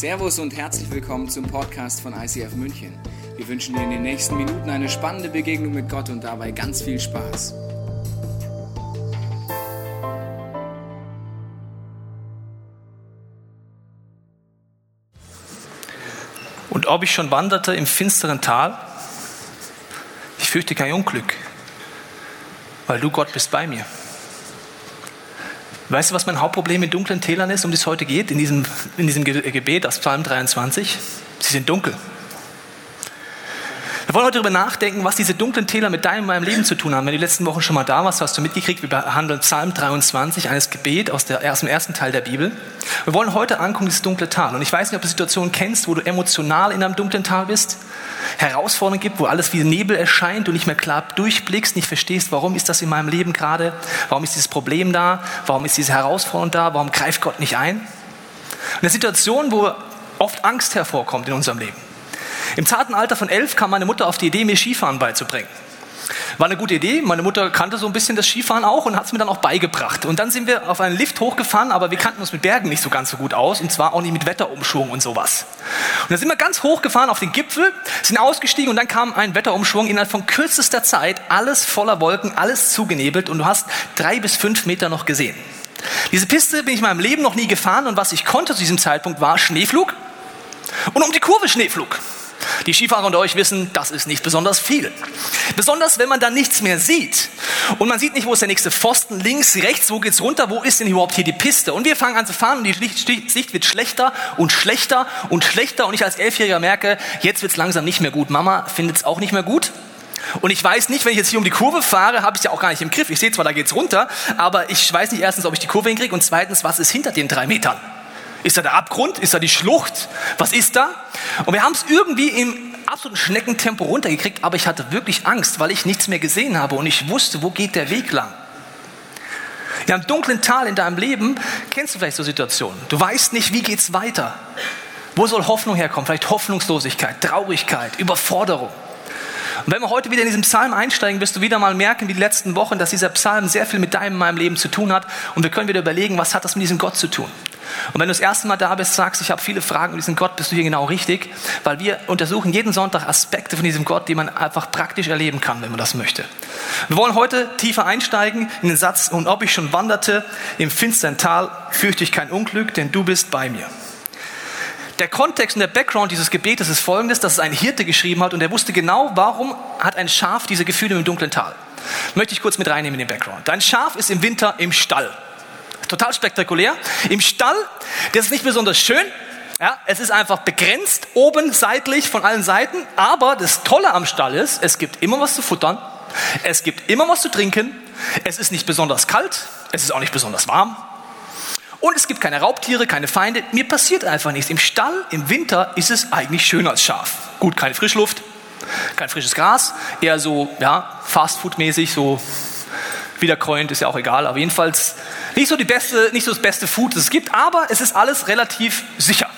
Servus und herzlich willkommen zum Podcast von ICF München. Wir wünschen dir in den nächsten Minuten eine spannende Begegnung mit Gott und dabei ganz viel Spaß. Und ob ich schon wanderte im finsteren Tal, ich fürchte kein Unglück, weil du Gott bist bei mir. Weißt du, was mein Hauptproblem in dunklen Tälern ist, um das heute geht, in diesem, in diesem Gebet aus Psalm 23? Sie sind dunkel. Wir wollen heute darüber nachdenken, was diese dunklen Täler mit deinem und meinem Leben zu tun haben. Wenn du die letzten Wochen schon mal da warst, hast du mitgekriegt, wir behandeln Psalm 23, eines Gebet aus, der, aus dem ersten Teil der Bibel. Wir wollen heute angucken, dieses dunkle Tal. Und ich weiß nicht, ob du Situationen kennst, wo du emotional in einem dunklen Tal bist, Herausforderungen gibt, wo alles wie Nebel erscheint, du nicht mehr klar durchblickst, nicht verstehst, warum ist das in meinem Leben gerade, warum ist dieses Problem da, warum ist diese Herausforderung da, warum greift Gott nicht ein. Eine Situation, wo oft Angst hervorkommt in unserem Leben. Im zarten Alter von elf kam meine Mutter auf die Idee, mir Skifahren beizubringen. War eine gute Idee. Meine Mutter kannte so ein bisschen das Skifahren auch und hat es mir dann auch beigebracht. Und dann sind wir auf einen Lift hochgefahren, aber wir kannten uns mit Bergen nicht so ganz so gut aus und zwar auch nicht mit Wetterumschwung und sowas. Und dann sind wir ganz hochgefahren auf den Gipfel, sind ausgestiegen und dann kam ein Wetterumschwung innerhalb von kürzester Zeit, alles voller Wolken, alles zugenebelt und du hast drei bis fünf Meter noch gesehen. Diese Piste bin ich in meinem Leben noch nie gefahren und was ich konnte zu diesem Zeitpunkt war Schneeflug und um die Kurve Schneeflug. Die Skifahrer unter euch wissen, das ist nicht besonders viel. Besonders, wenn man dann nichts mehr sieht. Und man sieht nicht, wo ist der nächste Pfosten, links, rechts, wo geht's runter, wo ist denn überhaupt hier die Piste? Und wir fangen an zu fahren und die Sicht wird schlechter und schlechter und schlechter. Und ich als Elfjähriger merke, jetzt wird's langsam nicht mehr gut. Mama findet's auch nicht mehr gut. Und ich weiß nicht, wenn ich jetzt hier um die Kurve fahre, habe ich ja auch gar nicht im Griff. Ich sehe zwar, da geht's runter, aber ich weiß nicht erstens, ob ich die Kurve hinkriege und zweitens, was ist hinter den drei Metern? Ist da der Abgrund? Ist da die Schlucht? Was ist da? Und wir haben es irgendwie im absoluten Schneckentempo runtergekriegt, aber ich hatte wirklich Angst, weil ich nichts mehr gesehen habe und ich wusste, wo geht der Weg lang. In einem dunklen Tal in deinem Leben kennst du vielleicht so Situationen. Du weißt nicht, wie geht's weiter. Wo soll Hoffnung herkommen? Vielleicht Hoffnungslosigkeit, Traurigkeit, Überforderung. Und wenn wir heute wieder in diesen Psalm einsteigen, wirst du wieder mal merken, wie die letzten Wochen, dass dieser Psalm sehr viel mit deinem meinem Leben zu tun hat. Und wir können wieder überlegen, was hat das mit diesem Gott zu tun? Und wenn du das erste Mal da bist, sagst, ich habe viele Fragen über diesen Gott, bist du hier genau richtig, weil wir untersuchen jeden Sonntag Aspekte von diesem Gott, die man einfach praktisch erleben kann, wenn man das möchte. Wir wollen heute tiefer einsteigen in den Satz, und ob ich schon wanderte im finstern Tal, fürchte ich kein Unglück, denn du bist bei mir. Der Kontext und der Background dieses Gebetes ist folgendes, dass es ein Hirte geschrieben hat und er wusste genau, warum hat ein Schaf diese Gefühle im dunklen Tal. Möchte ich kurz mit reinnehmen in den Background. Dein Schaf ist im Winter im Stall total spektakulär. Im Stall, das ist nicht besonders schön. Ja, es ist einfach begrenzt, oben seitlich von allen Seiten. Aber das Tolle am Stall ist, es gibt immer was zu futtern. Es gibt immer was zu trinken. Es ist nicht besonders kalt. Es ist auch nicht besonders warm. Und es gibt keine Raubtiere, keine Feinde. Mir passiert einfach nichts. Im Stall, im Winter ist es eigentlich schöner als Schaf. Gut, keine Frischluft, kein frisches Gras, eher so, ja, Fastfood-mäßig, so wiederkäuend, ist ja auch egal. Aber jedenfalls nicht so, die beste, nicht so das beste Food, das es gibt, aber es ist alles relativ sicher.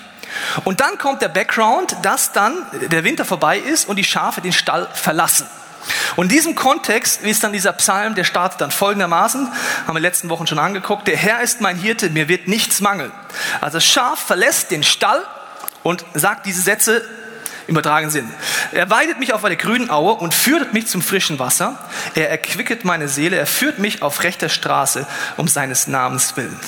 Und dann kommt der Background, dass dann der Winter vorbei ist und die Schafe den Stall verlassen. Und in diesem Kontext ist dann dieser Psalm, der startet dann folgendermaßen, haben wir letzten Wochen schon angeguckt, der Herr ist mein Hirte, mir wird nichts mangeln. Also das Schaf verlässt den Stall und sagt diese Sätze im übertragenen Sinn. Er weidet mich auf eine grünen Aue und führt mich zum frischen Wasser. Er erquicket meine Seele, er führt mich auf rechter Straße um seines Namens willen.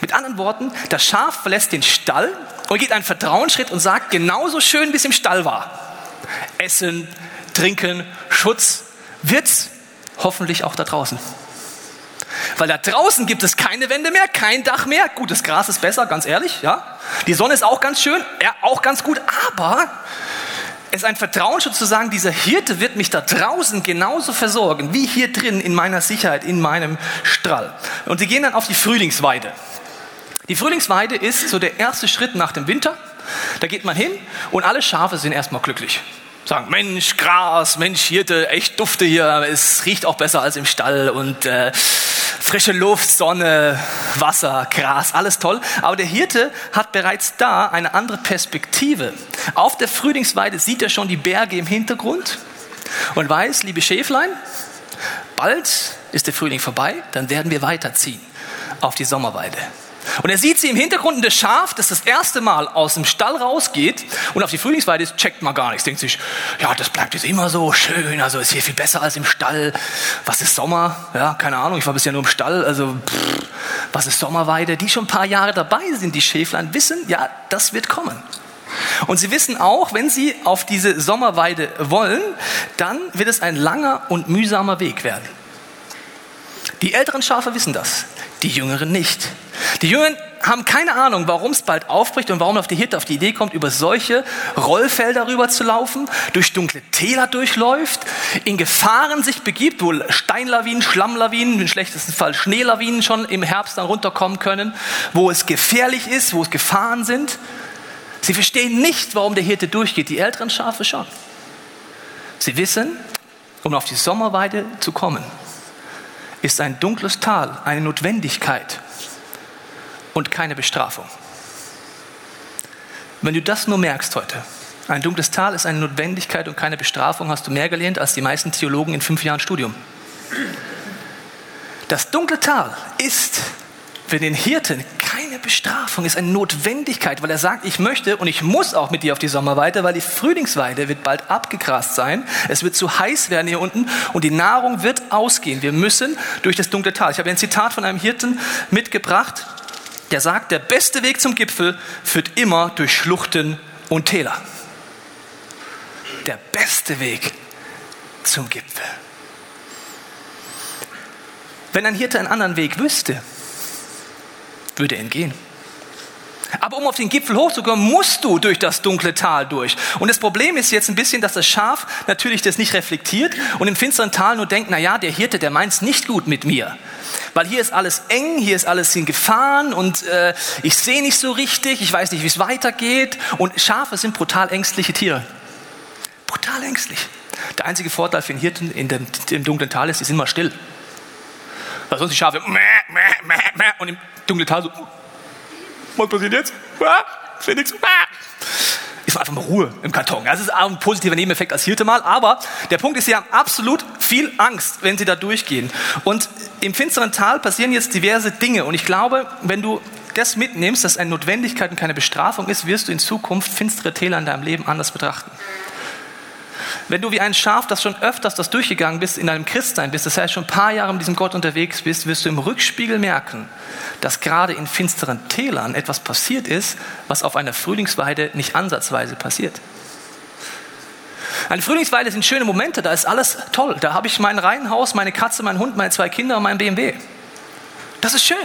Mit anderen Worten, das Schaf verlässt den Stall und geht einen Vertrauensschritt und sagt, genauso schön wie es im Stall war. Essen, Trinken, Schutz wird's hoffentlich auch da draußen. Weil da draußen gibt es keine Wände mehr, kein Dach mehr. Gut, das Gras ist besser, ganz ehrlich, ja. Die Sonne ist auch ganz schön, ja, auch ganz gut, aber ist ein Vertrauensschutz zu sagen, dieser Hirte wird mich da draußen genauso versorgen, wie hier drin in meiner Sicherheit, in meinem Strall. Und sie gehen dann auf die Frühlingsweide. Die Frühlingsweide ist so der erste Schritt nach dem Winter. Da geht man hin und alle Schafe sind erstmal glücklich. Sagen, Mensch, Gras, Mensch, Hirte, echt dufte hier, es riecht auch besser als im Stall und äh, frische Luft, Sonne, Wasser, Gras, alles toll. Aber der Hirte hat bereits da eine andere Perspektive. Auf der Frühlingsweide sieht er schon die Berge im Hintergrund und weiß, liebe Schäflein, bald ist der Frühling vorbei, dann werden wir weiterziehen auf die Sommerweide. Und er sieht sie im Hintergrund und das Schaf, das das erste Mal aus dem Stall rausgeht und auf die Frühlingsweide ist, checkt mal gar nichts. Denkt sich, ja, das bleibt jetzt immer so schön, also ist hier viel besser als im Stall. Was ist Sommer? Ja, keine Ahnung, ich war bisher nur im Stall, also pff, was ist Sommerweide? Die schon ein paar Jahre dabei sind, die Schäflein, wissen, ja, das wird kommen. Und sie wissen auch, wenn sie auf diese Sommerweide wollen, dann wird es ein langer und mühsamer Weg werden. Die älteren Schafe wissen das, die jüngeren nicht. Die Jüngeren haben keine Ahnung, warum es bald aufbricht und warum auf die Hirte auf die Idee kommt, über solche Rollfelder rüber zu laufen, durch dunkle Täler durchläuft, in Gefahren sich begibt, wo Steinlawinen, Schlammlawinen, im schlechtesten Fall Schneelawinen schon im Herbst dann runterkommen können, wo es gefährlich ist, wo es Gefahren sind. Sie verstehen nicht, warum der Hirte durchgeht, die älteren Schafe schon. Sie wissen, um auf die Sommerweide zu kommen, ist ein dunkles Tal eine Notwendigkeit und keine Bestrafung. Wenn du das nur merkst heute, ein dunkles Tal ist eine Notwendigkeit und keine Bestrafung, hast du mehr gelernt als die meisten Theologen in fünf Jahren Studium. Das dunkle Tal ist für den Hirten keine Bestrafung, ist eine Notwendigkeit, weil er sagt, ich möchte und ich muss auch mit dir auf die Sommerweide, weil die Frühlingsweide wird bald abgegrast sein. Es wird zu heiß werden hier unten und die Nahrung wird ausgehen. Wir müssen durch das dunkle Tal. Ich habe ein Zitat von einem Hirten mitgebracht, der sagt, der beste Weg zum Gipfel führt immer durch Schluchten und Täler. Der beste Weg zum Gipfel. Wenn ein Hirte einen anderen Weg wüsste, würde entgehen. Aber um auf den Gipfel hochzukommen, musst du durch das dunkle Tal durch. Und das Problem ist jetzt ein bisschen, dass das Schaf natürlich das nicht reflektiert und im finsteren Tal nur denkt, na ja, der Hirte, der meint es nicht gut mit mir. Weil hier ist alles eng, hier ist alles in Gefahren und äh, ich sehe nicht so richtig, ich weiß nicht, wie es weitergeht. Und Schafe sind brutal ängstliche Tiere. Brutal ängstlich. Der einzige Vorteil für den Hirten in dem, im dunklen Tal ist, die sind mal still. Weil sonst die Schafe mäh, mäh, mäh, mäh, und im dunklen Tal so, was passiert jetzt? Ah, Phoenix, ah. Ist einfach mal Ruhe im Karton. Das ist ein positiver Nebeneffekt als Hirte mal. Aber der Punkt ist, sie haben absolut viel Angst, wenn sie da durchgehen. Und im finsteren Tal passieren jetzt diverse Dinge. Und ich glaube, wenn du das mitnimmst, dass eine Notwendigkeit und keine Bestrafung ist, wirst du in Zukunft finstere Täler in deinem Leben anders betrachten. Wenn du wie ein Schaf, das schon öfters das durchgegangen bist, in deinem Christsein bist, das heißt schon ein paar Jahre mit diesem Gott unterwegs bist, wirst du im Rückspiegel merken, dass gerade in finsteren Tälern etwas passiert ist, was auf einer Frühlingsweide nicht ansatzweise passiert. Eine Frühlingsweide sind schöne Momente, da ist alles toll. Da habe ich mein Reihenhaus, meine Katze, meinen Hund, meine zwei Kinder und mein BMW. Das ist schön.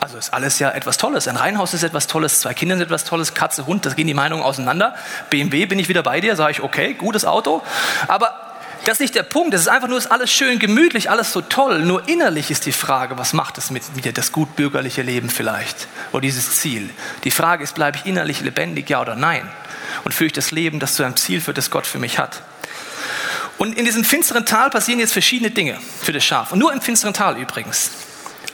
Also ist alles ja etwas Tolles. Ein Reihenhaus ist etwas Tolles, zwei Kinder sind etwas Tolles, Katze, Hund, das gehen die Meinungen auseinander. BMW bin ich wieder bei dir, sage ich, okay, gutes Auto. Aber das ist nicht der Punkt. Das ist einfach nur, ist alles schön gemütlich, alles so toll. Nur innerlich ist die Frage, was macht es mit mir, das gutbürgerliche Leben vielleicht? Oder dieses Ziel? Die Frage ist, bleibe ich innerlich lebendig, ja oder nein? Und führe ich das Leben, das zu einem Ziel führt, das Gott für mich hat? Und in diesem finsteren Tal passieren jetzt verschiedene Dinge für das Schaf. Und nur im finsteren Tal übrigens.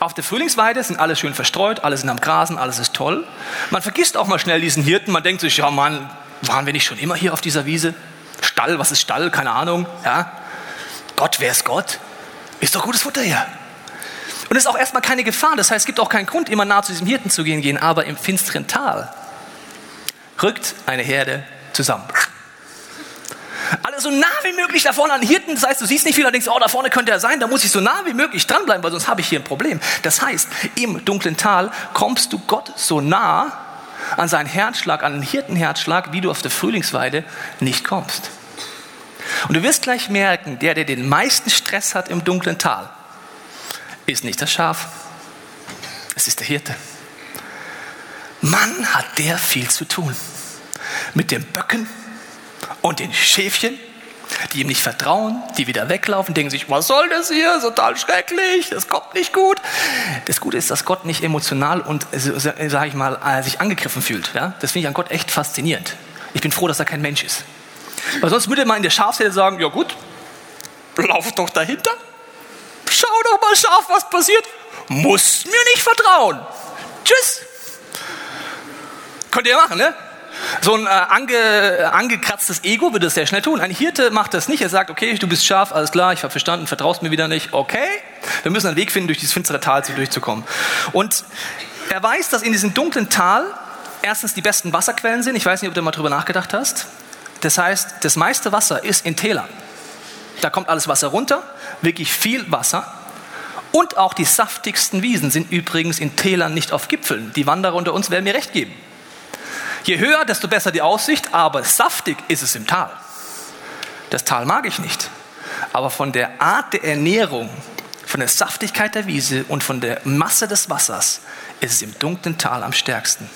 Auf der Frühlingsweide sind alle schön verstreut, alle sind am Grasen, alles ist toll. Man vergisst auch mal schnell diesen Hirten, man denkt sich, ja Mann, waren wir nicht schon immer hier auf dieser Wiese? Stall, was ist Stall? Keine Ahnung. Ja? Gott, wer ist Gott? Ist doch gutes Futter hier. Und es ist auch erstmal keine Gefahr, das heißt, es gibt auch keinen Grund, immer nah zu diesem Hirten zu gehen, gehen. aber im finsteren Tal rückt eine Herde zusammen. Alle so nah wie möglich da vorne an Hirten. Das heißt, du siehst nicht viel, denkst, oh, da vorne könnte er sein. Da muss ich so nah wie möglich dranbleiben, weil sonst habe ich hier ein Problem. Das heißt, im dunklen Tal kommst du Gott so nah an seinen Herzschlag, an den Hirtenherzschlag, wie du auf der Frühlingsweide nicht kommst. Und du wirst gleich merken, der, der den meisten Stress hat im dunklen Tal, ist nicht das Schaf, es ist der Hirte. Mann, hat der viel zu tun. Mit den Böcken, und den Schäfchen, die ihm nicht vertrauen, die wieder weglaufen, denken sich, was soll das hier, total schrecklich, das kommt nicht gut. Das Gute ist, dass Gott nicht emotional und, sage ich mal, äh, sich angegriffen fühlt. Ja? Das finde ich an Gott echt faszinierend. Ich bin froh, dass er kein Mensch ist. Weil sonst würde man in der Schafsherde sagen, ja gut, lauf doch dahinter, schau doch mal Schaf, was passiert, muss mir nicht vertrauen. Tschüss. Könnt ihr machen, ne? So ein äh, ange, angekratztes Ego würde es sehr schnell tun. Ein Hirte macht das nicht. Er sagt, okay, du bist scharf, alles klar, ich habe verstanden, vertraust mir wieder nicht. Okay, wir müssen einen Weg finden, durch dieses finstere Tal durchzukommen. Und Er weiß, dass in diesem dunklen Tal erstens die besten Wasserquellen sind. Ich weiß nicht, ob du mal drüber nachgedacht hast. Das heißt, das meiste Wasser ist in Tälern. Da kommt alles Wasser runter, wirklich viel Wasser. Und auch die saftigsten Wiesen sind übrigens in Tälern nicht auf Gipfeln. Die Wanderer unter uns werden mir recht geben. Je höher, desto besser die Aussicht, aber saftig ist es im Tal. Das Tal mag ich nicht. Aber von der Art der Ernährung, von der Saftigkeit der Wiese und von der Masse des Wassers ist es im dunklen Tal am stärksten.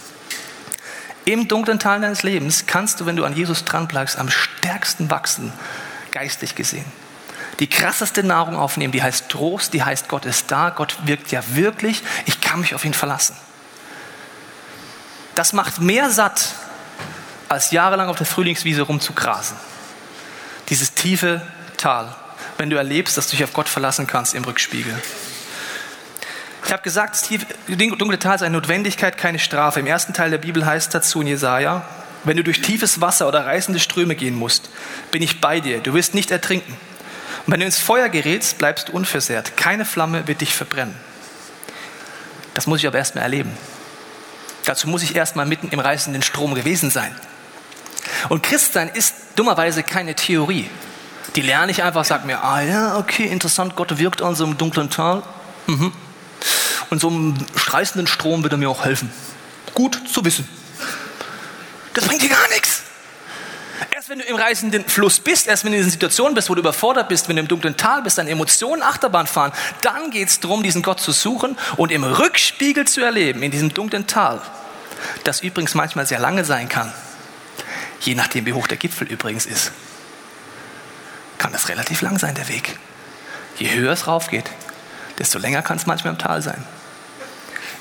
Im dunklen Tal deines Lebens kannst du, wenn du an Jesus dranbleibst, am stärksten wachsen, geistig gesehen. Die krasseste Nahrung aufnehmen, die heißt Trost, die heißt Gott ist da, Gott wirkt ja wirklich, ich kann mich auf ihn verlassen. Das macht mehr satt, als jahrelang auf der Frühlingswiese rumzugrasen. Dieses tiefe Tal, wenn du erlebst, dass du dich auf Gott verlassen kannst im Rückspiegel. Ich habe gesagt, das dunkle Tal ist eine Notwendigkeit, keine Strafe. Im ersten Teil der Bibel heißt dazu in Jesaja, wenn du durch tiefes Wasser oder reißende Ströme gehen musst, bin ich bei dir. Du wirst nicht ertrinken. Und wenn du ins Feuer gerätst, bleibst du unversehrt. Keine Flamme wird dich verbrennen. Das muss ich aber erstmal erleben. Dazu muss ich erstmal mitten im reißenden Strom gewesen sein. Und Christsein ist dummerweise keine Theorie. Die lerne ich einfach, sag mir, ah ja, okay, interessant, Gott wirkt an so einem dunklen Tal. Mhm. Und so einem reißenden Strom wird er mir auch helfen. Gut zu wissen. Das bringt dir gar nichts. Erst wenn du im reißenden Fluss bist, erst wenn du in einer Situation bist, wo du überfordert bist, wenn du im dunklen Tal bist, deine Emotionen Achterbahn fahren, dann geht es darum, diesen Gott zu suchen und im Rückspiegel zu erleben, in diesem dunklen Tal, das übrigens manchmal sehr lange sein kann, je nachdem, wie hoch der Gipfel übrigens ist, kann das relativ lang sein, der Weg. Je höher es raufgeht, desto länger kann es manchmal im Tal sein.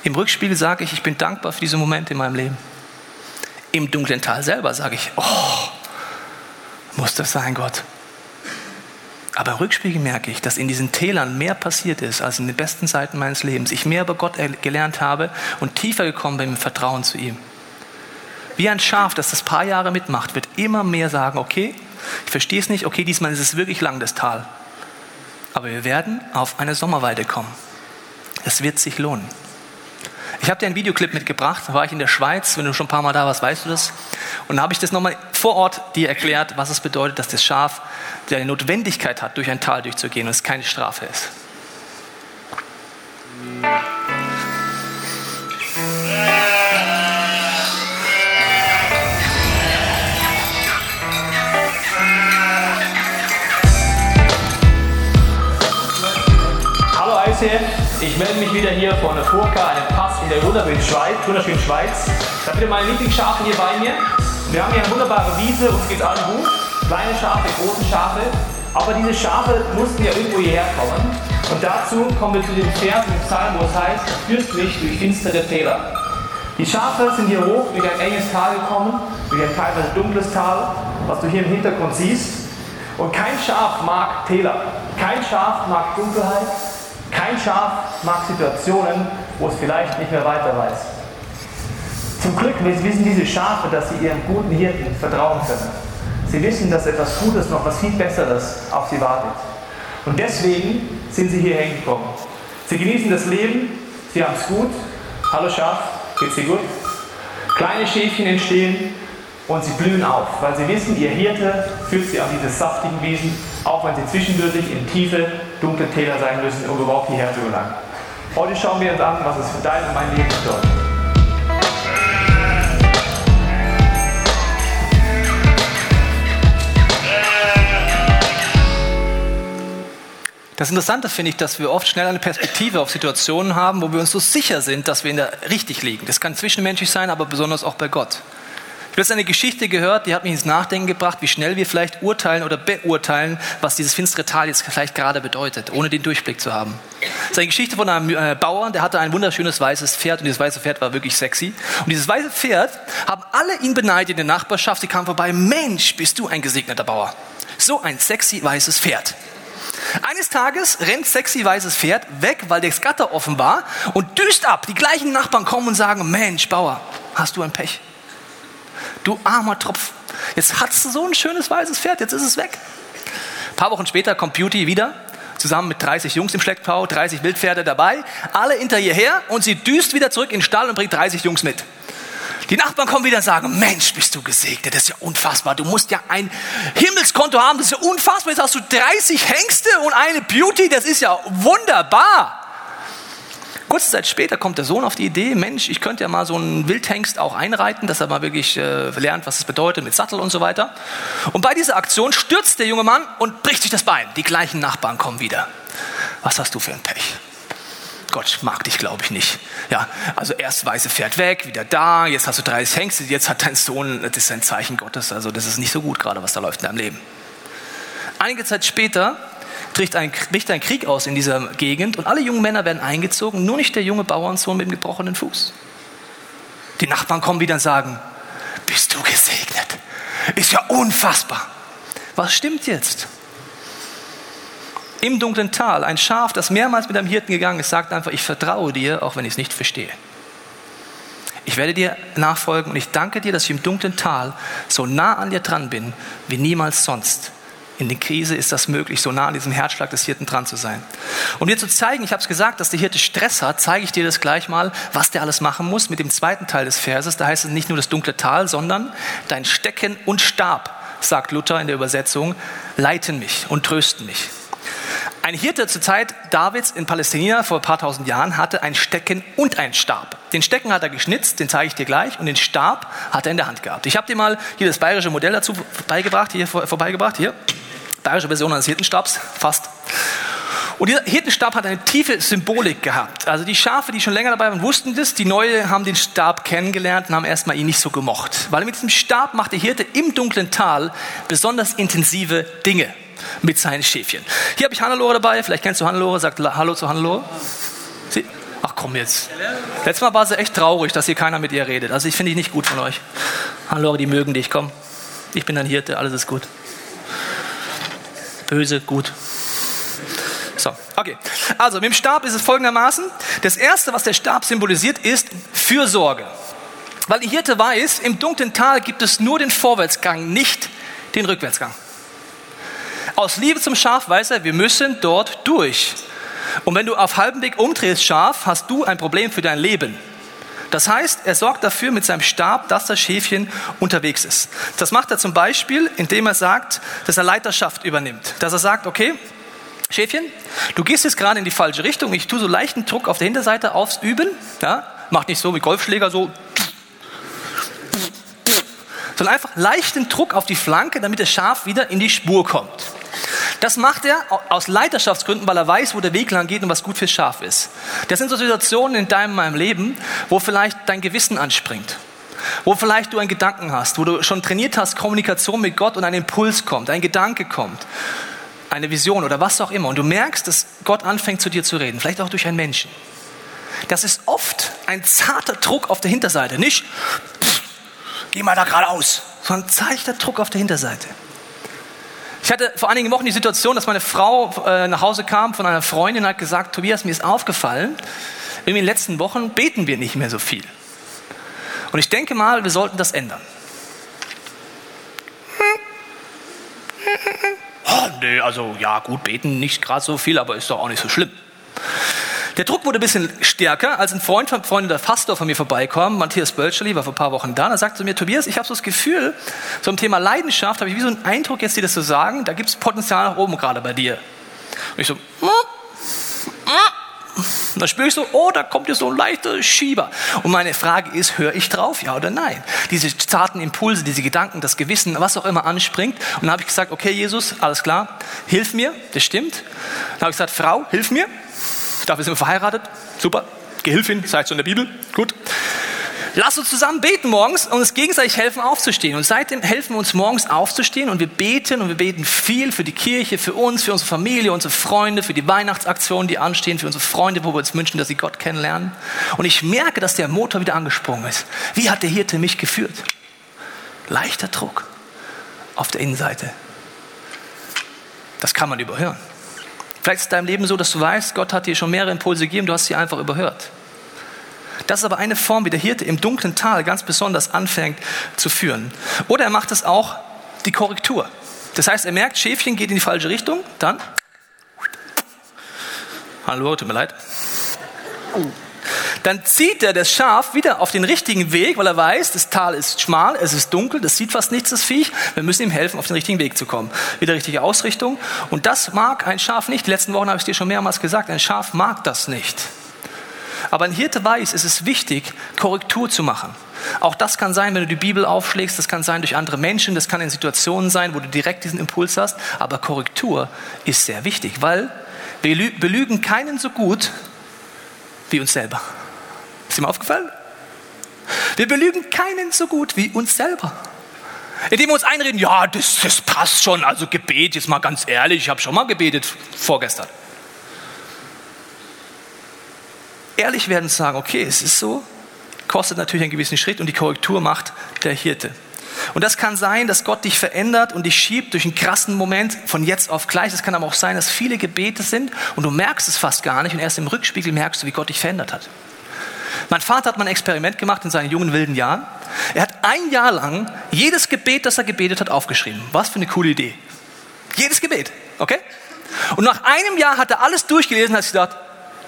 Im Rückspiegel sage ich, ich bin dankbar für diese Momente in meinem Leben. Im dunklen Tal selber sage ich, oh, muss das sein, Gott. Aber Rückspiegel merke ich, dass in diesen Tälern mehr passiert ist als in den besten Seiten meines Lebens. Ich mehr über Gott gelernt habe und tiefer gekommen bin im Vertrauen zu ihm. Wie ein Schaf, das das paar Jahre mitmacht, wird immer mehr sagen, okay, ich verstehe es nicht, okay, diesmal ist es wirklich lang, das Tal. Aber wir werden auf eine Sommerweide kommen. Es wird sich lohnen. Ich habe dir einen Videoclip mitgebracht, da war ich in der Schweiz, wenn du schon ein paar Mal da warst, weißt du das. Und da habe ich das nochmal vor Ort dir erklärt, was es bedeutet, dass das Schaf die Notwendigkeit hat, durch ein Tal durchzugehen und es keine Strafe ist. ICF. Ich melde mich wieder hier von der Furka, einem Pass in der wunderschönen Schweiz. Wunderschönen Schweiz. Da habe wieder meine Lieblingsschafe hier bei mir. Wir haben hier eine wunderbare Wiese, uns geht allen gut. Kleine Schafe, große Schafe. Aber diese Schafe mussten ja irgendwo hierher kommen. Und dazu kommen wir zu dem Vers im Psalm, wo es heißt, führst mich durch finstere Täler. Die Schafe sind hier hoch durch ein enges Tal gekommen, durch ein teilweise dunkles Tal, was du hier im Hintergrund siehst. Und kein Schaf mag Täler. Kein Schaf mag Dunkelheit. Kein Schaf mag Situationen, wo es vielleicht nicht mehr weiter weiß. Zum Glück wissen diese Schafe, dass sie ihrem guten Hirten vertrauen können. Sie wissen, dass etwas Gutes, noch was viel Besseres auf sie wartet. Und deswegen sind sie hier hingekommen. Sie genießen das Leben, sie haben es gut. Hallo Schaf, geht's dir gut? Kleine Schäfchen entstehen und sie blühen auf, weil sie wissen, ihr Hirte führt sie an diese saftigen Wiesen, auch wenn sie zwischendurch in tiefe, dunkle Täler sein müssen, um überhaupt hierher zu gelangen. Heute schauen wir uns an, was es für dein und mein Leben bedeutet. Das Interessante finde ich, dass wir oft schnell eine Perspektive auf Situationen haben, wo wir uns so sicher sind, dass wir in der richtig liegen. Das kann zwischenmenschlich sein, aber besonders auch bei Gott. Habe jetzt eine Geschichte gehört, die hat mich ins Nachdenken gebracht, wie schnell wir vielleicht urteilen oder beurteilen, was dieses finstere Tal jetzt vielleicht gerade bedeutet, ohne den Durchblick zu haben. Das ist eine Geschichte von einem äh, Bauern, der hatte ein wunderschönes weißes Pferd und dieses weiße Pferd war wirklich sexy. Und dieses weiße Pferd haben alle ihn beneidet in der Nachbarschaft. Sie kamen vorbei, Mensch, bist du ein gesegneter Bauer. So ein sexy weißes Pferd. Eines Tages rennt sexy weißes Pferd weg, weil der Gatter offen war und düst ab. Die gleichen Nachbarn kommen und sagen, Mensch, Bauer, hast du ein Pech? Du armer Tropf. Jetzt hast du so ein schönes weißes Pferd, jetzt ist es weg. Ein paar Wochen später kommt Beauty wieder zusammen mit 30 Jungs im Schleckbau, 30 Wildpferde dabei, alle hinter ihr her und sie düst wieder zurück in den Stall und bringt 30 Jungs mit. Die Nachbarn kommen wieder und sagen, Mensch, bist du gesegnet, das ist ja unfassbar. Du musst ja ein Himmelskonto haben, das ist ja unfassbar. Jetzt hast du 30 Hengste und eine Beauty, das ist ja wunderbar. Kurze Zeit später kommt der Sohn auf die Idee, Mensch, ich könnte ja mal so einen Wildhengst auch einreiten, dass er mal wirklich äh, lernt, was es bedeutet mit Sattel und so weiter. Und bei dieser Aktion stürzt der junge Mann und bricht sich das Bein. Die gleichen Nachbarn kommen wieder. Was hast du für ein Pech? Gott mag dich, glaube ich, nicht. Ja, also erst weiße Pferd weg, wieder da, jetzt hast du 30 Hengste, jetzt hat dein Sohn, das ist ein Zeichen Gottes, also das ist nicht so gut gerade, was da läuft in deinem Leben. Einige Zeit später bricht ein, bricht ein Krieg aus in dieser Gegend und alle jungen Männer werden eingezogen, nur nicht der junge Bauernsohn mit dem gebrochenen Fuß. Die Nachbarn kommen wieder und sagen, bist du gesegnet? Ist ja unfassbar. Was stimmt jetzt? im dunklen Tal, ein Schaf, das mehrmals mit einem Hirten gegangen ist, sagt einfach, ich vertraue dir, auch wenn ich es nicht verstehe. Ich werde dir nachfolgen und ich danke dir, dass ich im dunklen Tal so nah an dir dran bin, wie niemals sonst. In der Krise ist das möglich, so nah an diesem Herzschlag des Hirten dran zu sein. Um dir zu zeigen, ich habe es gesagt, dass der Hirte Stress hat, zeige ich dir das gleich mal, was der alles machen muss mit dem zweiten Teil des Verses. Da heißt es nicht nur das dunkle Tal, sondern dein Stecken und Stab, sagt Luther in der Übersetzung, leiten mich und trösten mich. Ein Hirte zur Zeit Davids in Palästina vor ein paar tausend Jahren hatte ein Stecken und ein Stab. Den Stecken hat er geschnitzt, den zeige ich dir gleich, und den Stab hat er in der Hand gehabt. Ich habe dir mal hier das bayerische Modell dazu beigebracht, hier vorbeigebracht, hier. Bayerische Version eines Hirtenstabs, fast. Und dieser Hirtenstab hat eine tiefe Symbolik gehabt. Also die Schafe, die schon länger dabei waren, wussten das. Die Neue haben den Stab kennengelernt und haben erstmal ihn nicht so gemocht. Weil mit diesem Stab macht der Hirte im dunklen Tal besonders intensive Dinge mit seinen Schäfchen. Hier habe ich Hannelore dabei, vielleicht kennst du Hannelore, sagt Hallo zu Hannelore. Sie? Ach komm jetzt. Letztes Mal war sie echt traurig, dass hier keiner mit ihr redet. Also ich finde ich nicht gut von euch. Hannelore, die mögen dich, komm. Ich bin ein Hirte, alles ist gut. Böse, gut. So, okay. Also mit dem Stab ist es folgendermaßen. Das erste, was der Stab symbolisiert, ist Fürsorge. Weil die Hirte weiß, im dunklen Tal gibt es nur den Vorwärtsgang, nicht den Rückwärtsgang. Aus Liebe zum Schaf weiß er, wir müssen dort durch. Und wenn du auf halbem Weg umdrehst, Schaf, hast du ein Problem für dein Leben. Das heißt, er sorgt dafür mit seinem Stab, dass das Schäfchen unterwegs ist. Das macht er zum Beispiel, indem er sagt, dass er Leiterschaft übernimmt. Dass er sagt, okay, Schäfchen, du gehst jetzt gerade in die falsche Richtung. Ich tue so leichten Druck auf der Hinterseite aufs Üben. Ja? Macht nicht so wie Golfschläger so sondern einfach leichten Druck auf die Flanke, damit das Schaf wieder in die Spur kommt. Das macht er aus Leiterschaftsgründen, weil er weiß, wo der Weg lang geht und was gut fürs Schaf ist. Das sind so Situationen in deinem meinem Leben, wo vielleicht dein Gewissen anspringt. Wo vielleicht du einen Gedanken hast, wo du schon trainiert hast, Kommunikation mit Gott und ein Impuls kommt, ein Gedanke kommt, eine Vision oder was auch immer. Und du merkst, dass Gott anfängt zu dir zu reden, vielleicht auch durch einen Menschen. Das ist oft ein zarter Druck auf der Hinterseite, nicht geh mal da geradeaus, sondern zeichter Druck auf der Hinterseite. Ich hatte vor einigen Wochen die Situation, dass meine Frau äh, nach Hause kam von einer Freundin und hat gesagt, Tobias, mir ist aufgefallen, in den letzten Wochen beten wir nicht mehr so viel. Und ich denke mal, wir sollten das ändern. Oh, nee, also ja, gut, beten nicht gerade so viel, aber ist doch auch nicht so schlimm. Der Druck wurde ein bisschen stärker, als ein Freund von Freund der Pastor von mir vorbeikam, Matthias Bölscherli, war vor ein paar Wochen da, und er sagte zu mir, Tobias, ich habe so das Gefühl, so im Thema Leidenschaft habe ich wie so einen Eindruck, jetzt dir das zu sagen, da gibt es Potenzial nach oben gerade bei dir. Und ich so, mm, mm. Und dann spüre ich so, oh, da kommt jetzt so ein leichter Schieber. Und meine Frage ist, höre ich drauf, ja oder nein? Diese zarten Impulse, diese Gedanken, das Gewissen, was auch immer anspringt. Und dann habe ich gesagt, okay, Jesus, alles klar, hilf mir, das stimmt. Dann habe ich gesagt, Frau, hilf mir. Dafür sind wir verheiratet. Super. Gehilfin, das heißt so in der Bibel. Gut. Lass uns zusammen beten morgens und uns gegenseitig helfen aufzustehen. Und seitdem helfen wir uns morgens aufzustehen und wir beten und wir beten viel für die Kirche, für uns, für unsere Familie, unsere Freunde, für die Weihnachtsaktionen, die anstehen, für unsere Freunde, wo wir uns wünschen, dass sie Gott kennenlernen. Und ich merke, dass der Motor wieder angesprungen ist. Wie hat der Hirte mich geführt? Leichter Druck auf der Innenseite. Das kann man überhören. Vielleicht ist es deinem Leben so, dass du weißt, Gott hat dir schon mehrere Impulse gegeben, du hast sie einfach überhört. Das ist aber eine Form, wie der Hirte im dunklen Tal ganz besonders anfängt zu führen. Oder er macht es auch die Korrektur. Das heißt, er merkt, Schäfchen geht in die falsche Richtung, dann Hallo, tut mir leid. Dann zieht er das Schaf wieder auf den richtigen Weg, weil er weiß, das Tal ist schmal, es ist dunkel, das sieht fast nichts, das Viech. Wir müssen ihm helfen, auf den richtigen Weg zu kommen. Wieder richtige Ausrichtung. Und das mag ein Schaf nicht. Die letzten Wochen habe ich dir schon mehrmals gesagt, ein Schaf mag das nicht. Aber ein Hirte weiß, es ist wichtig, Korrektur zu machen. Auch das kann sein, wenn du die Bibel aufschlägst, das kann sein durch andere Menschen, das kann in Situationen sein, wo du direkt diesen Impuls hast. Aber Korrektur ist sehr wichtig, weil wir belügen keinen so gut wie uns selber. Ist mal aufgefallen? Wir belügen keinen so gut wie uns selber. Indem wir uns einreden, ja, das, das passt schon, also Gebet, jetzt mal ganz ehrlich, ich habe schon mal gebetet vorgestern. Ehrlich werden und sagen, okay, es ist so, kostet natürlich einen gewissen Schritt und die Korrektur macht der Hirte. Und das kann sein, dass Gott dich verändert und dich schiebt durch einen krassen Moment von jetzt auf gleich. Es kann aber auch sein, dass viele Gebete sind und du merkst es fast gar nicht und erst im Rückspiegel merkst du, wie Gott dich verändert hat. Mein Vater hat mal ein Experiment gemacht in seinen jungen wilden Jahren. Er hat ein Jahr lang jedes Gebet, das er gebetet hat, aufgeschrieben. Was für eine coole Idee. Jedes Gebet, okay? Und nach einem Jahr hat er alles durchgelesen hat sich gedacht,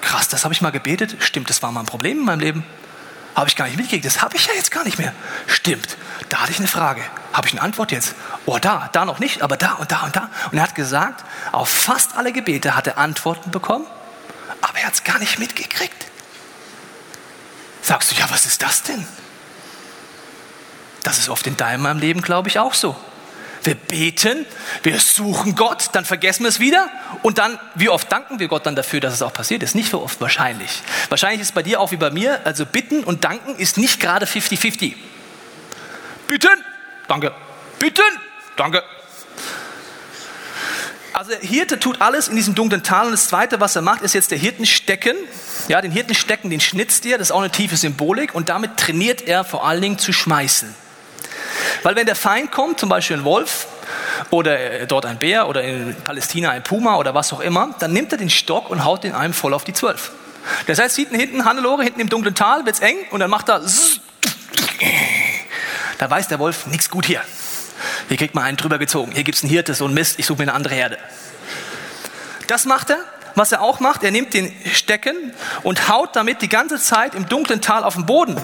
krass, das habe ich mal gebetet. Stimmt, das war mal ein Problem in meinem Leben. Habe ich gar nicht mitgekriegt. Das habe ich ja jetzt gar nicht mehr. Stimmt. Da hatte ich eine Frage. Habe ich eine Antwort jetzt? Oh, da, da noch nicht, aber da und da und da. Und er hat gesagt, auf fast alle Gebete hat er Antworten bekommen, aber er hat es gar nicht mitgekriegt. Sagst du, ja, was ist das denn? Das ist oft in deinem Leben, glaube ich, auch so. Wir beten, wir suchen Gott, dann vergessen wir es wieder und dann, wie oft danken wir Gott dann dafür, dass es auch passiert ist? Nicht so oft wahrscheinlich. Wahrscheinlich ist es bei dir auch wie bei mir, also bitten und danken ist nicht gerade 50-50. Bitten, danke. Bitten, danke. Also der Hirte tut alles in diesem dunklen Tal und das Zweite, was er macht, ist jetzt der Hirtenstecken. Ja, den Hirtenstecken, den schnitzt er, das ist auch eine tiefe Symbolik und damit trainiert er vor allen Dingen zu schmeißen. Weil wenn der Feind kommt, zum Beispiel ein Wolf oder äh, dort ein Bär oder in Palästina ein Puma oder was auch immer, dann nimmt er den Stock und haut den einem voll auf die Zwölf. Das heißt, sieht hinten Hannelore, hinten im dunklen Tal, wird's eng und dann macht er da weiß der Wolf, nichts gut hier. Hier kriegt man einen drüber gezogen. Hier gibt's einen Hirte, so ein Mist, ich suche mir eine andere Herde. Das macht er. Was er auch macht, er nimmt den Stecken und haut damit die ganze Zeit im dunklen Tal auf den Boden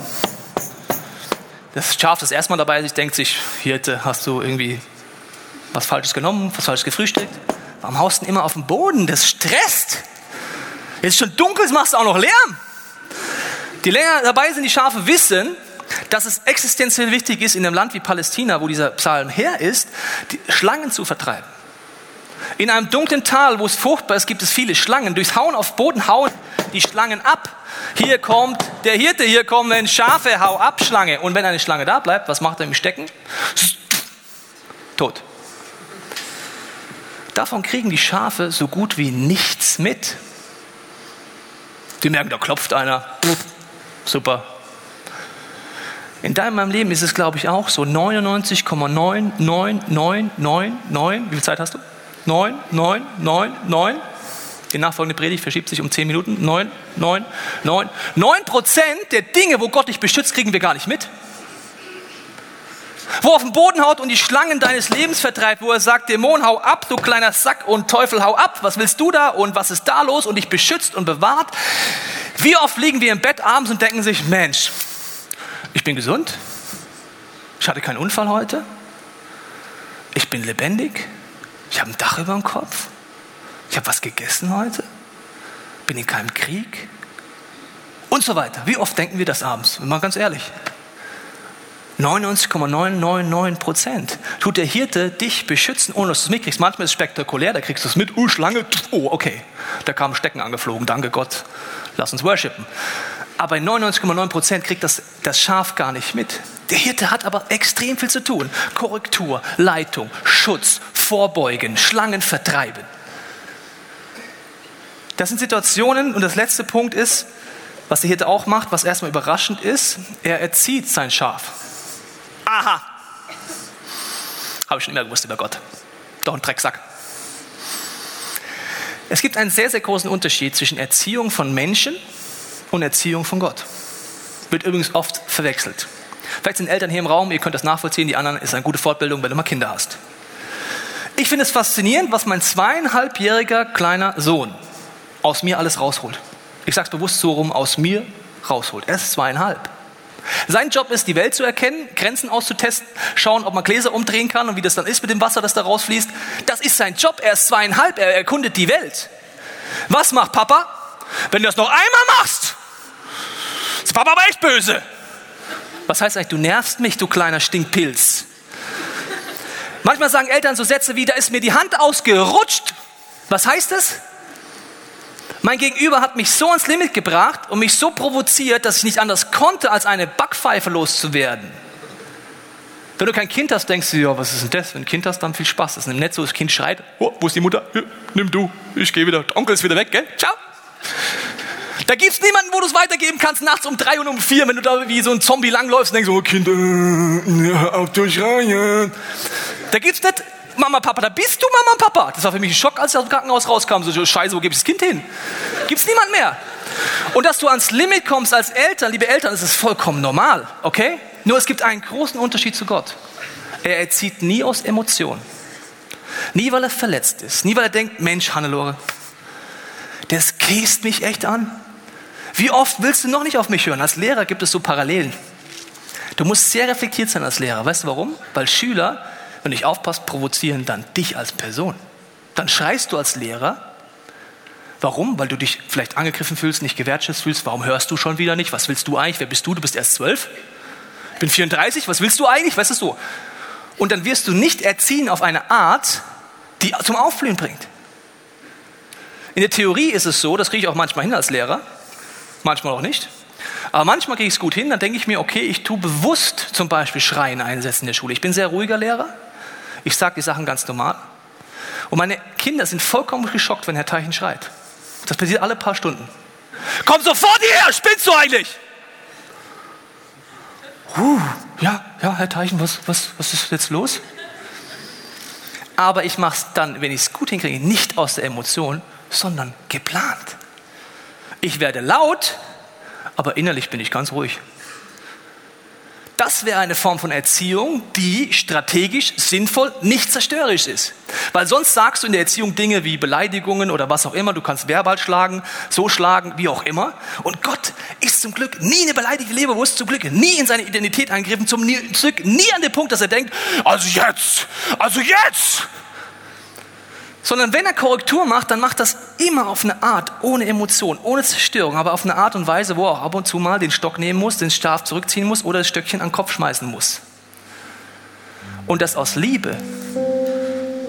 das Schaf das erstmal dabei ist, denkt sich, Hirte, hast du irgendwie was Falsches genommen, was Falsches gefrühstückt? Warum haust du denn immer auf den Boden? Das stresst. Jetzt ist schon dunkel, machst du auch noch Lärm. Die länger dabei sind, die Schafe wissen, dass es existenziell wichtig ist, in einem Land wie Palästina, wo dieser Psalm her ist, die Schlangen zu vertreiben. In einem dunklen Tal, wo es fruchtbar ist, gibt es viele Schlangen. Durchs Hauen auf Boden hauen die Schlangen ab. Hier kommt der Hirte, hier kommen Schafe, hau ab, Schlange. Und wenn eine Schlange da bleibt, was macht er im Stecken? Tot. Davon kriegen die Schafe so gut wie nichts mit. Die merken, da klopft einer. Super. In deinem Leben ist es, glaube ich, auch so 99,99999. Wie viel Zeit hast du? 9, 9, 9, 9. Die nachfolgende Predigt verschiebt sich um 10 Minuten. 9, 9, 9. 9 Prozent der Dinge, wo Gott dich beschützt, kriegen wir gar nicht mit. Wo er auf den Boden haut und die Schlangen deines Lebens vertreibt, wo er sagt, Dämon, hau ab, du kleiner Sack und Teufel, hau ab, was willst du da und was ist da los und dich beschützt und bewahrt. Wie oft liegen wir im Bett abends und denken sich, Mensch, ich bin gesund, ich hatte keinen Unfall heute, ich bin lebendig, ich habe ein Dach über dem Kopf. Ich habe was gegessen heute. Bin in keinem Krieg. Und so weiter. Wie oft denken wir das abends? Mal ganz ehrlich. 99,999 Prozent tut der Hirte dich beschützen, ohne dass du es mitkriegst. Manchmal ist es spektakulär, da kriegst du es mit. Oh, Schlange. Oh, okay. Da kam ein Stecken angeflogen. Danke Gott. Lass uns worshipen. Aber in 99,9 Prozent kriegt das, das Schaf gar nicht mit. Der Hirte hat aber extrem viel zu tun. Korrektur, Leitung, Schutz, Vorbeugen, Schlangen vertreiben. Das sind Situationen und das letzte Punkt ist, was der Hirte auch macht, was erstmal überraschend ist, er erzieht sein Schaf. Aha! Habe ich schon immer gewusst über Gott. Doch ein Drecksack. Es gibt einen sehr, sehr großen Unterschied zwischen Erziehung von Menschen und Erziehung von Gott. Wird übrigens oft verwechselt. Vielleicht sind Eltern hier im Raum, ihr könnt das nachvollziehen, die anderen ist eine gute Fortbildung, wenn du mal Kinder hast. Ich finde es faszinierend, was mein zweieinhalbjähriger kleiner Sohn aus mir alles rausholt. Ich sage es bewusst so rum, aus mir rausholt. Er ist zweieinhalb. Sein Job ist, die Welt zu erkennen, Grenzen auszutesten, schauen, ob man Gläser umdrehen kann und wie das dann ist mit dem Wasser, das da rausfließt. Das ist sein Job. Er ist zweieinhalb. Er erkundet die Welt. Was macht Papa? Wenn du das noch einmal machst, ist Papa aber echt böse. Was heißt eigentlich, du nervst mich, du kleiner Stinkpilz? Manchmal sagen Eltern so Sätze wie, da ist mir die Hand ausgerutscht. Was heißt das? Mein Gegenüber hat mich so ans Limit gebracht und mich so provoziert, dass ich nicht anders konnte, als eine Backpfeife loszuwerden. Wenn du kein Kind hast, denkst du, ja, was ist denn das? Wenn du ein Kind hast, dann viel Spaß. Das ist nicht so, das Kind schreit, oh, wo ist die Mutter? Hier, nimm du, ich gehe wieder. Der Onkel ist wieder weg, gell? Ciao. Da gibt es niemanden, wo du es weitergeben kannst, nachts um drei und um vier, wenn du da wie so ein Zombie langläufst und denkst, oh Kind, äh, ja, auf durchreihen. Da gibt es nicht Mama, Papa, da bist du Mama und Papa. Das war für mich ein Schock, als ich aus dem Krankenhaus rauskam. So, scheiße, wo gebe ich das Kind hin? Gibt es niemand mehr. Und dass du ans Limit kommst als Eltern, liebe Eltern, ist es vollkommen normal, okay? Nur es gibt einen großen Unterschied zu Gott. Er erzieht nie aus Emotionen. Nie, weil er verletzt ist. Nie, weil er denkt, Mensch, Hannelore, das käst mich echt an. Wie oft willst du noch nicht auf mich hören? Als Lehrer gibt es so Parallelen. Du musst sehr reflektiert sein als Lehrer. Weißt du warum? Weil Schüler, wenn du nicht aufpasst, provozieren dann dich als Person. Dann schreist du als Lehrer. Warum? Weil du dich vielleicht angegriffen fühlst, nicht gewertschätzt fühlst. Warum hörst du schon wieder nicht? Was willst du eigentlich? Wer bist du? Du bist erst zwölf. Ich bin 34. Was willst du eigentlich? Weißt du so? Und dann wirst du nicht erziehen auf eine Art, die zum Aufblühen bringt. In der Theorie ist es so, das kriege ich auch manchmal hin als Lehrer, manchmal auch nicht. Aber manchmal kriege ich es gut hin, dann denke ich mir, okay, ich tue bewusst zum Beispiel Schreien einsetzen in der Schule. Ich bin sehr ruhiger Lehrer, ich sage die Sachen ganz normal. Und meine Kinder sind vollkommen geschockt, wenn Herr Teichen schreit. Das passiert alle paar Stunden. Komm sofort hierher, spinnst du eigentlich? Huh, ja, ja, Herr Teichen, was, was, was ist jetzt los? Aber ich mache es dann, wenn ich es gut hinkriege, nicht aus der Emotion, sondern geplant. Ich werde laut, aber innerlich bin ich ganz ruhig. Das wäre eine Form von Erziehung, die strategisch, sinnvoll, nicht zerstörerisch ist. Weil sonst sagst du in der Erziehung Dinge wie Beleidigungen oder was auch immer. Du kannst verbal schlagen, so schlagen, wie auch immer. Und Gott ist zum Glück nie eine beleidigte Leberwurst, zum Glück nie in seine Identität eingegriffen, zum Glück nie an den Punkt, dass er denkt, also jetzt, also jetzt, sondern wenn er Korrektur macht, dann macht das immer auf eine Art, ohne Emotion, ohne Zerstörung, aber auf eine Art und Weise, wo er ab und zu mal den Stock nehmen muss, den Stab zurückziehen muss oder das Stöckchen an den Kopf schmeißen muss. Und das aus Liebe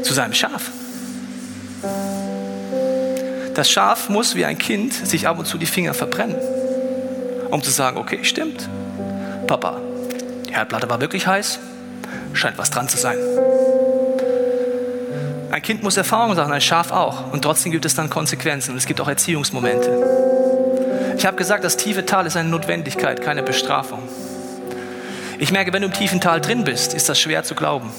zu seinem Schaf. Das Schaf muss wie ein Kind sich ab und zu die Finger verbrennen, um zu sagen, okay, stimmt, Papa, die Herdplatte war wirklich heiß, scheint was dran zu sein. Ein Kind muss Erfahrungen sagen, ein Schaf auch. Und trotzdem gibt es dann Konsequenzen und es gibt auch Erziehungsmomente. Ich habe gesagt, das tiefe Tal ist eine Notwendigkeit, keine Bestrafung. Ich merke, wenn du im tiefen Tal drin bist, ist das schwer zu glauben.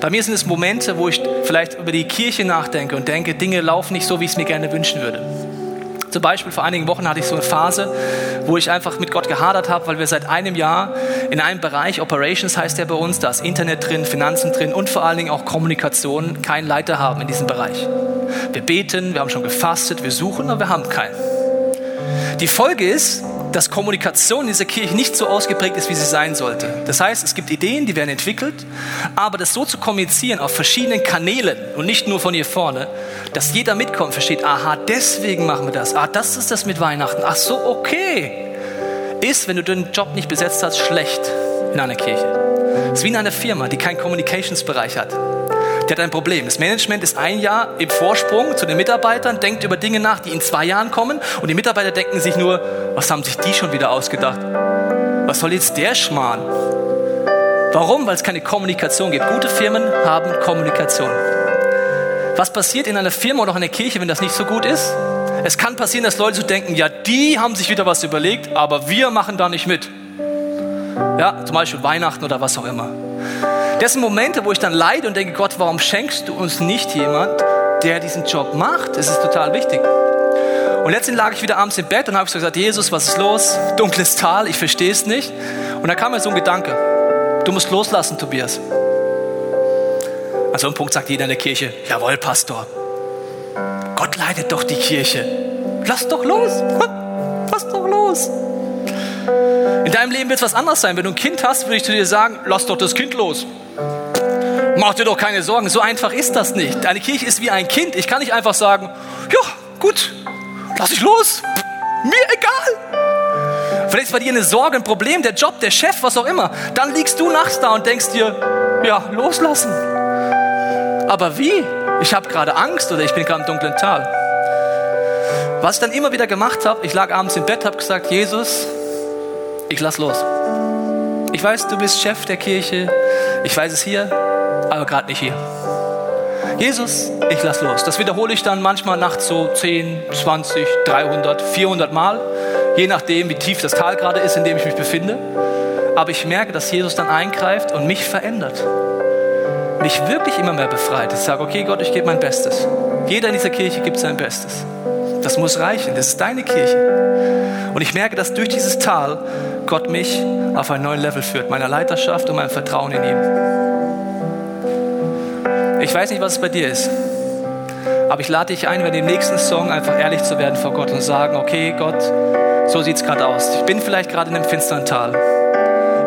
Bei mir sind es Momente, wo ich vielleicht über die Kirche nachdenke und denke, Dinge laufen nicht so, wie ich es mir gerne wünschen würde. Zum Beispiel vor einigen Wochen hatte ich so eine Phase, wo ich einfach mit Gott gehadert habe, weil wir seit einem Jahr in einem Bereich, Operations heißt der bei uns, da ist Internet drin, Finanzen drin und vor allen Dingen auch Kommunikation, keinen Leiter haben in diesem Bereich. Wir beten, wir haben schon gefastet, wir suchen, aber wir haben keinen. Die Folge ist, dass Kommunikation in dieser Kirche nicht so ausgeprägt ist, wie sie sein sollte. Das heißt, es gibt Ideen, die werden entwickelt, aber das so zu kommunizieren auf verschiedenen Kanälen und nicht nur von hier vorne, dass jeder mitkommt, versteht, aha, deswegen machen wir das. Ah, das ist das mit Weihnachten. Ach so, okay. Ist, wenn du den Job nicht besetzt hast, schlecht in einer Kirche. Es ist wie in einer Firma, die keinen Communications-Bereich hat. Die hat ein Problem. Das Management ist ein Jahr im Vorsprung zu den Mitarbeitern, denkt über Dinge nach, die in zwei Jahren kommen. Und die Mitarbeiter denken sich nur, was haben sich die schon wieder ausgedacht? Was soll jetzt der Schmarrn? Warum? Weil es keine Kommunikation gibt. Gute Firmen haben Kommunikation. Was passiert in einer Firma oder auch in einer Kirche, wenn das nicht so gut ist? Es kann passieren, dass Leute so denken, ja, die haben sich wieder was überlegt, aber wir machen da nicht mit. Ja, zum Beispiel Weihnachten oder was auch immer. Das sind Momente, wo ich dann leide und denke, Gott, warum schenkst du uns nicht jemand, der diesen Job macht? Das ist total wichtig. Und letztendlich lag ich wieder abends im Bett und habe gesagt, Jesus, was ist los? Dunkles Tal, ich verstehe es nicht. Und da kam mir so ein Gedanke, du musst loslassen, Tobias. An so einem Punkt sagt jeder in der Kirche, jawohl, Pastor. Gott leitet doch die Kirche. Lass doch los. Lass doch los. In deinem Leben wird es was anderes sein. Wenn du ein Kind hast, würde ich zu dir sagen, lass doch das Kind los. Mach dir doch keine Sorgen. So einfach ist das nicht. Eine Kirche ist wie ein Kind. Ich kann nicht einfach sagen, ja, gut, lass ich los. Mir egal. Vielleicht ist bei dir eine Sorge, ein Problem, der Job, der Chef, was auch immer. Dann liegst du nachts da und denkst dir, ja, loslassen. Aber wie? Ich habe gerade Angst oder ich bin gerade im dunklen Tal. Was ich dann immer wieder gemacht habe, ich lag abends im Bett, habe gesagt, Jesus, ich lass los. Ich weiß, du bist Chef der Kirche, ich weiß es hier, aber gerade nicht hier. Jesus, ich lass los. Das wiederhole ich dann manchmal nachts so 10, 20, 300, 400 Mal, je nachdem, wie tief das Tal gerade ist, in dem ich mich befinde. Aber ich merke, dass Jesus dann eingreift und mich verändert. Mich wirklich immer mehr befreit. Ich sage, okay Gott, ich gebe mein Bestes. Jeder in dieser Kirche gibt sein Bestes. Das muss reichen. Das ist deine Kirche. Und ich merke, dass durch dieses Tal Gott mich auf einen neuen Level führt, meiner Leiterschaft und meinem Vertrauen in ihm. Ich weiß nicht, was es bei dir ist, aber ich lade dich ein, bei dem nächsten Song einfach ehrlich zu werden vor Gott und sagen, okay, Gott, so sieht es gerade aus. Ich bin vielleicht gerade in einem finsteren Tal.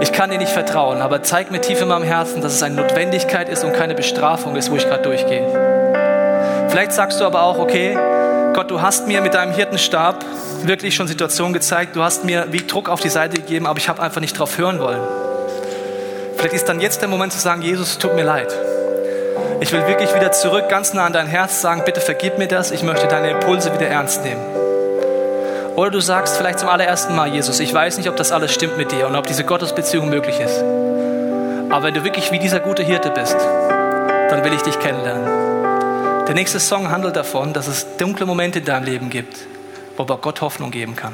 Ich kann dir nicht vertrauen, aber zeig mir tief in meinem Herzen, dass es eine Notwendigkeit ist und keine Bestrafung ist, wo ich gerade durchgehe. Vielleicht sagst du aber auch, okay, Gott, du hast mir mit deinem Hirtenstab wirklich schon Situationen gezeigt, du hast mir wie Druck auf die Seite gegeben, aber ich habe einfach nicht drauf hören wollen. Vielleicht ist dann jetzt der Moment zu sagen, Jesus, es tut mir leid. Ich will wirklich wieder zurück, ganz nah an dein Herz sagen, bitte vergib mir das, ich möchte deine Impulse wieder ernst nehmen. Oder du sagst vielleicht zum allerersten Mal, Jesus, ich weiß nicht, ob das alles stimmt mit dir und ob diese Gottesbeziehung möglich ist. Aber wenn du wirklich wie dieser gute Hirte bist, dann will ich dich kennenlernen. Der nächste Song handelt davon, dass es dunkle Momente in deinem Leben gibt, wo Gott Hoffnung geben kann.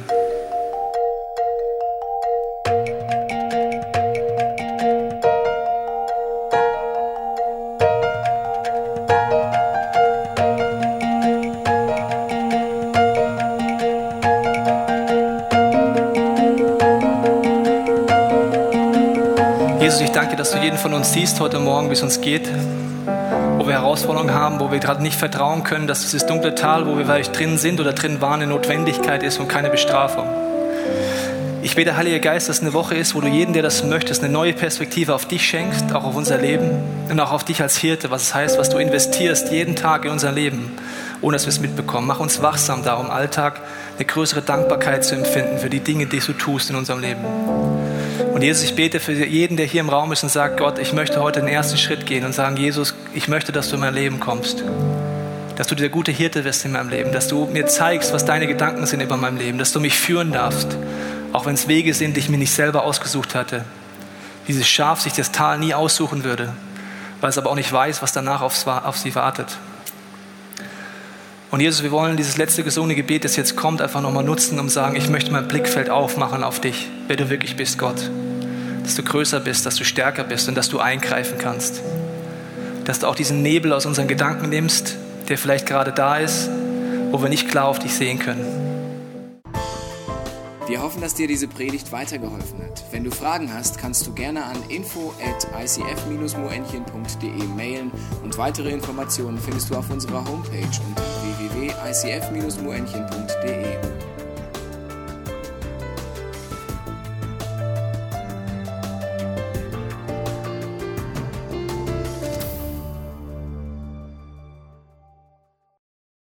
Uns siehst heute Morgen, wie es uns geht, wo wir Herausforderungen haben, wo wir gerade nicht vertrauen können, dass dieses dunkle Tal, wo wir vielleicht drin sind oder drin waren, eine Notwendigkeit ist und keine Bestrafung. Ich bete, Heiliger Geist, dass es eine Woche ist, wo du jeden, der das möchtest, eine neue Perspektive auf dich schenkst, auch auf unser Leben und auch auf dich als Hirte, was es heißt, was du investierst jeden Tag in unser Leben, ohne dass wir es mitbekommen. Mach uns wachsam darum, Alltag eine größere Dankbarkeit zu empfinden für die Dinge, die du tust in unserem Leben. Und Jesus, ich bete für jeden, der hier im Raum ist und sagt, Gott, ich möchte heute den ersten Schritt gehen und sagen, Jesus, ich möchte, dass du in mein Leben kommst. Dass du der gute Hirte wirst in meinem Leben, dass du mir zeigst, was deine Gedanken sind über meinem Leben, dass du mich führen darfst, auch wenn es Wege sind, die ich mir nicht selber ausgesucht hatte. Dieses Schaf sich das Tal nie aussuchen würde, weil es aber auch nicht weiß, was danach auf, auf sie wartet. Und Jesus, wir wollen dieses letzte gesungene Gebet, das jetzt kommt, einfach nochmal nutzen, um zu sagen, ich möchte mein Blickfeld aufmachen auf dich, wer du wirklich bist, Gott. Dass du größer bist, dass du stärker bist und dass du eingreifen kannst. Dass du auch diesen Nebel aus unseren Gedanken nimmst, der vielleicht gerade da ist, wo wir nicht klar auf dich sehen können. Wir hoffen, dass dir diese Predigt weitergeholfen hat. Wenn du Fragen hast, kannst du gerne an info at icf-moenchen.de mailen und weitere Informationen findest du auf unserer Homepage unter www.icf-moenchen.de.